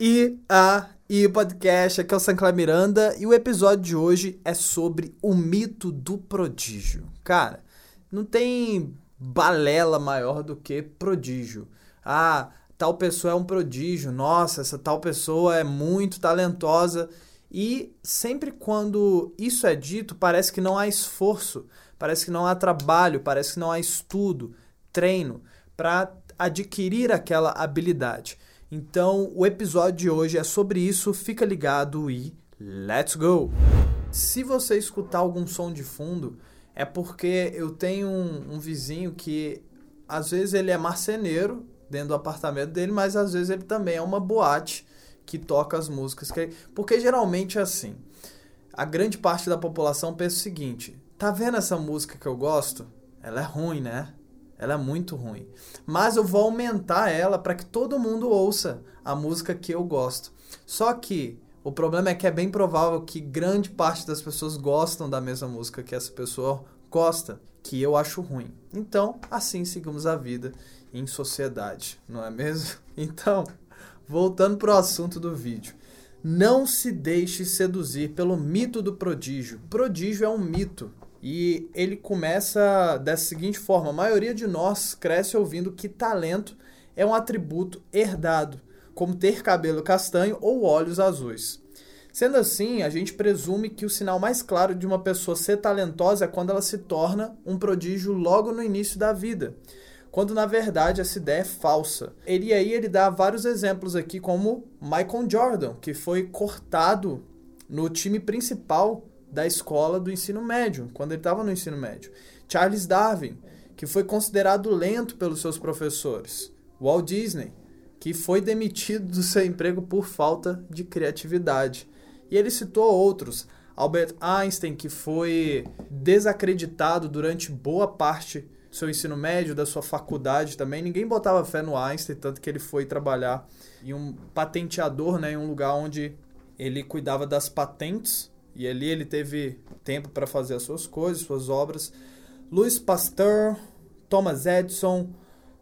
E a e podcast, aqui é o Sancler Miranda e o episódio de hoje é sobre o mito do prodígio. Cara, não tem balela maior do que prodígio. Ah, tal pessoa é um prodígio, nossa, essa tal pessoa é muito talentosa. E sempre quando isso é dito, parece que não há esforço, parece que não há trabalho, parece que não há estudo, treino para adquirir aquela habilidade. Então, o episódio de hoje é sobre isso, fica ligado e let's go! Se você escutar algum som de fundo, é porque eu tenho um, um vizinho que às vezes ele é marceneiro dentro do apartamento dele, mas às vezes ele também é uma boate que toca as músicas. Que... Porque geralmente é assim. A grande parte da população pensa o seguinte: tá vendo essa música que eu gosto? Ela é ruim, né? Ela é muito ruim. Mas eu vou aumentar ela para que todo mundo ouça a música que eu gosto. Só que o problema é que é bem provável que grande parte das pessoas gostam da mesma música que essa pessoa gosta, que eu acho ruim. Então, assim seguimos a vida em sociedade, não é mesmo? Então, voltando para o assunto do vídeo. Não se deixe seduzir pelo mito do prodígio. Prodígio é um mito. E ele começa dessa seguinte forma: a maioria de nós cresce ouvindo que talento é um atributo herdado, como ter cabelo castanho ou olhos azuis. Sendo assim, a gente presume que o sinal mais claro de uma pessoa ser talentosa é quando ela se torna um prodígio logo no início da vida, quando na verdade essa ideia é falsa. Ele aí ele dá vários exemplos aqui, como Michael Jordan, que foi cortado no time principal da escola do ensino médio, quando ele estava no ensino médio. Charles Darwin, que foi considerado lento pelos seus professores. Walt Disney, que foi demitido do seu emprego por falta de criatividade. E ele citou outros. Albert Einstein, que foi desacreditado durante boa parte do seu ensino médio, da sua faculdade também. Ninguém botava fé no Einstein, tanto que ele foi trabalhar em um patenteador, né, em um lugar onde ele cuidava das patentes e ali ele teve tempo para fazer as suas coisas, suas obras. Louis Pasteur, Thomas Edison,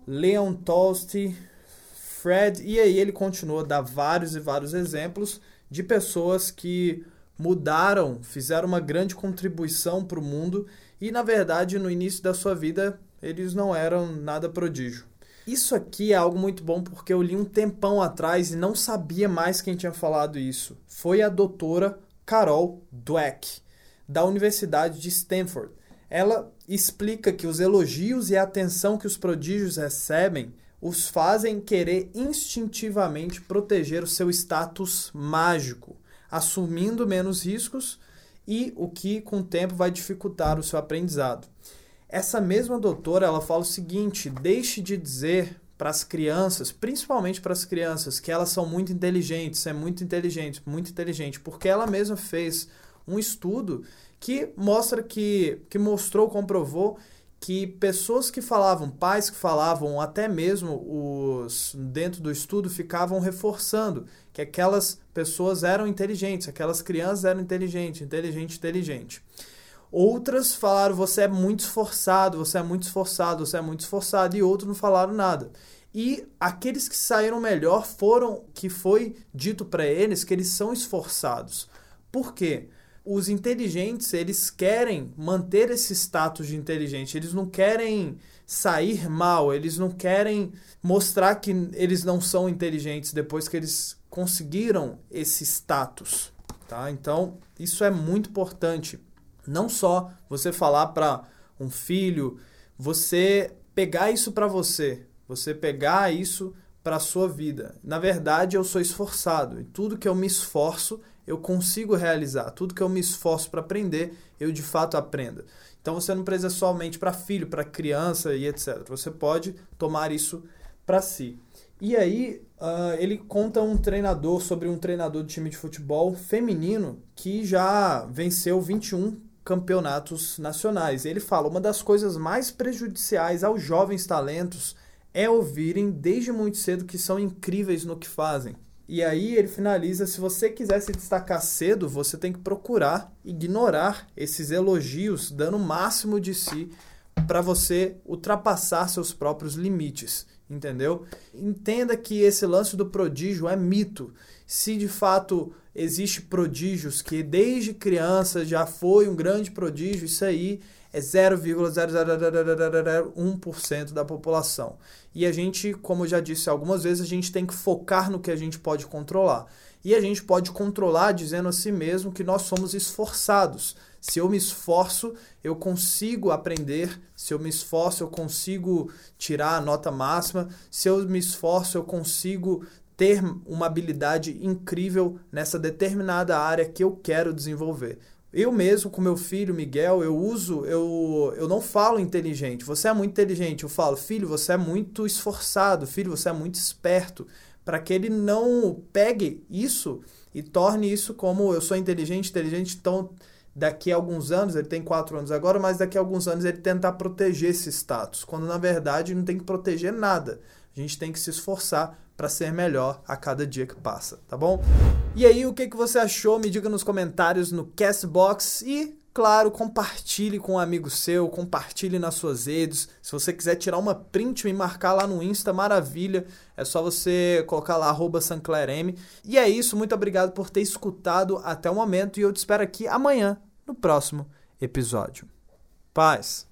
Leon Tolstoy, Fred, e aí ele continua a dar vários e vários exemplos de pessoas que mudaram, fizeram uma grande contribuição para o mundo e, na verdade, no início da sua vida, eles não eram nada prodígio. Isso aqui é algo muito bom porque eu li um tempão atrás e não sabia mais quem tinha falado isso. Foi a doutora Carol Dweck, da Universidade de Stanford. Ela explica que os elogios e a atenção que os prodígios recebem os fazem querer instintivamente proteger o seu status mágico, assumindo menos riscos e o que com o tempo vai dificultar o seu aprendizado. Essa mesma doutora, ela fala o seguinte: deixe de dizer para as crianças, principalmente para as crianças, que elas são muito inteligentes, é muito inteligente, muito inteligente, porque ela mesma fez um estudo que mostra que, que mostrou, comprovou que pessoas que falavam, pais que falavam, até mesmo os dentro do estudo ficavam reforçando que aquelas pessoas eram inteligentes, aquelas crianças eram inteligentes, inteligente, inteligente. Outras falaram, você é muito esforçado, você é muito esforçado, você é muito esforçado, e outros não falaram nada. E aqueles que saíram melhor foram que foi dito para eles que eles são esforçados. Por quê? Os inteligentes, eles querem manter esse status de inteligente, eles não querem sair mal, eles não querem mostrar que eles não são inteligentes depois que eles conseguiram esse status, tá? Então, isso é muito importante. Não só você falar para um filho, você pegar isso para você, você pegar isso para a sua vida. Na verdade, eu sou esforçado e tudo que eu me esforço, eu consigo realizar. Tudo que eu me esforço para aprender, eu de fato aprendo. Então você não precisa somente para filho, para criança e etc. Você pode tomar isso para si. E aí, uh, ele conta um treinador sobre um treinador de time de futebol feminino que já venceu 21 campeonatos nacionais. Ele fala: uma das coisas mais prejudiciais aos jovens talentos é ouvirem desde muito cedo que são incríveis no que fazem. E aí ele finaliza: se você quiser se destacar cedo, você tem que procurar ignorar esses elogios, dando o máximo de si para você ultrapassar seus próprios limites. Entendeu? Entenda que esse lance do prodígio é mito. Se de fato existe prodígios que desde criança já foi um grande prodígio, isso aí é 0,001% da população. E a gente, como eu já disse algumas vezes, a gente tem que focar no que a gente pode controlar. E a gente pode controlar dizendo a si mesmo que nós somos esforçados. Se eu me esforço, eu consigo aprender. Se eu me esforço, eu consigo tirar a nota máxima. Se eu me esforço, eu consigo ter uma habilidade incrível nessa determinada área que eu quero desenvolver. Eu mesmo, com meu filho Miguel, eu uso, eu, eu não falo inteligente. Você é muito inteligente. Eu falo, filho, você é muito esforçado. Filho, você é muito esperto para que ele não pegue isso e torne isso como eu sou inteligente, inteligente, então daqui a alguns anos, ele tem quatro anos agora, mas daqui a alguns anos ele tentar proteger esse status, quando na verdade não tem que proteger nada. A gente tem que se esforçar para ser melhor a cada dia que passa, tá bom? E aí, o que, que você achou? Me diga nos comentários no Castbox e Claro, compartilhe com um amigo seu, compartilhe nas suas redes. Se você quiser tirar uma print e marcar lá no Insta, maravilha. É só você colocar lá, sanclerm. E é isso, muito obrigado por ter escutado até o momento e eu te espero aqui amanhã, no próximo episódio. Paz!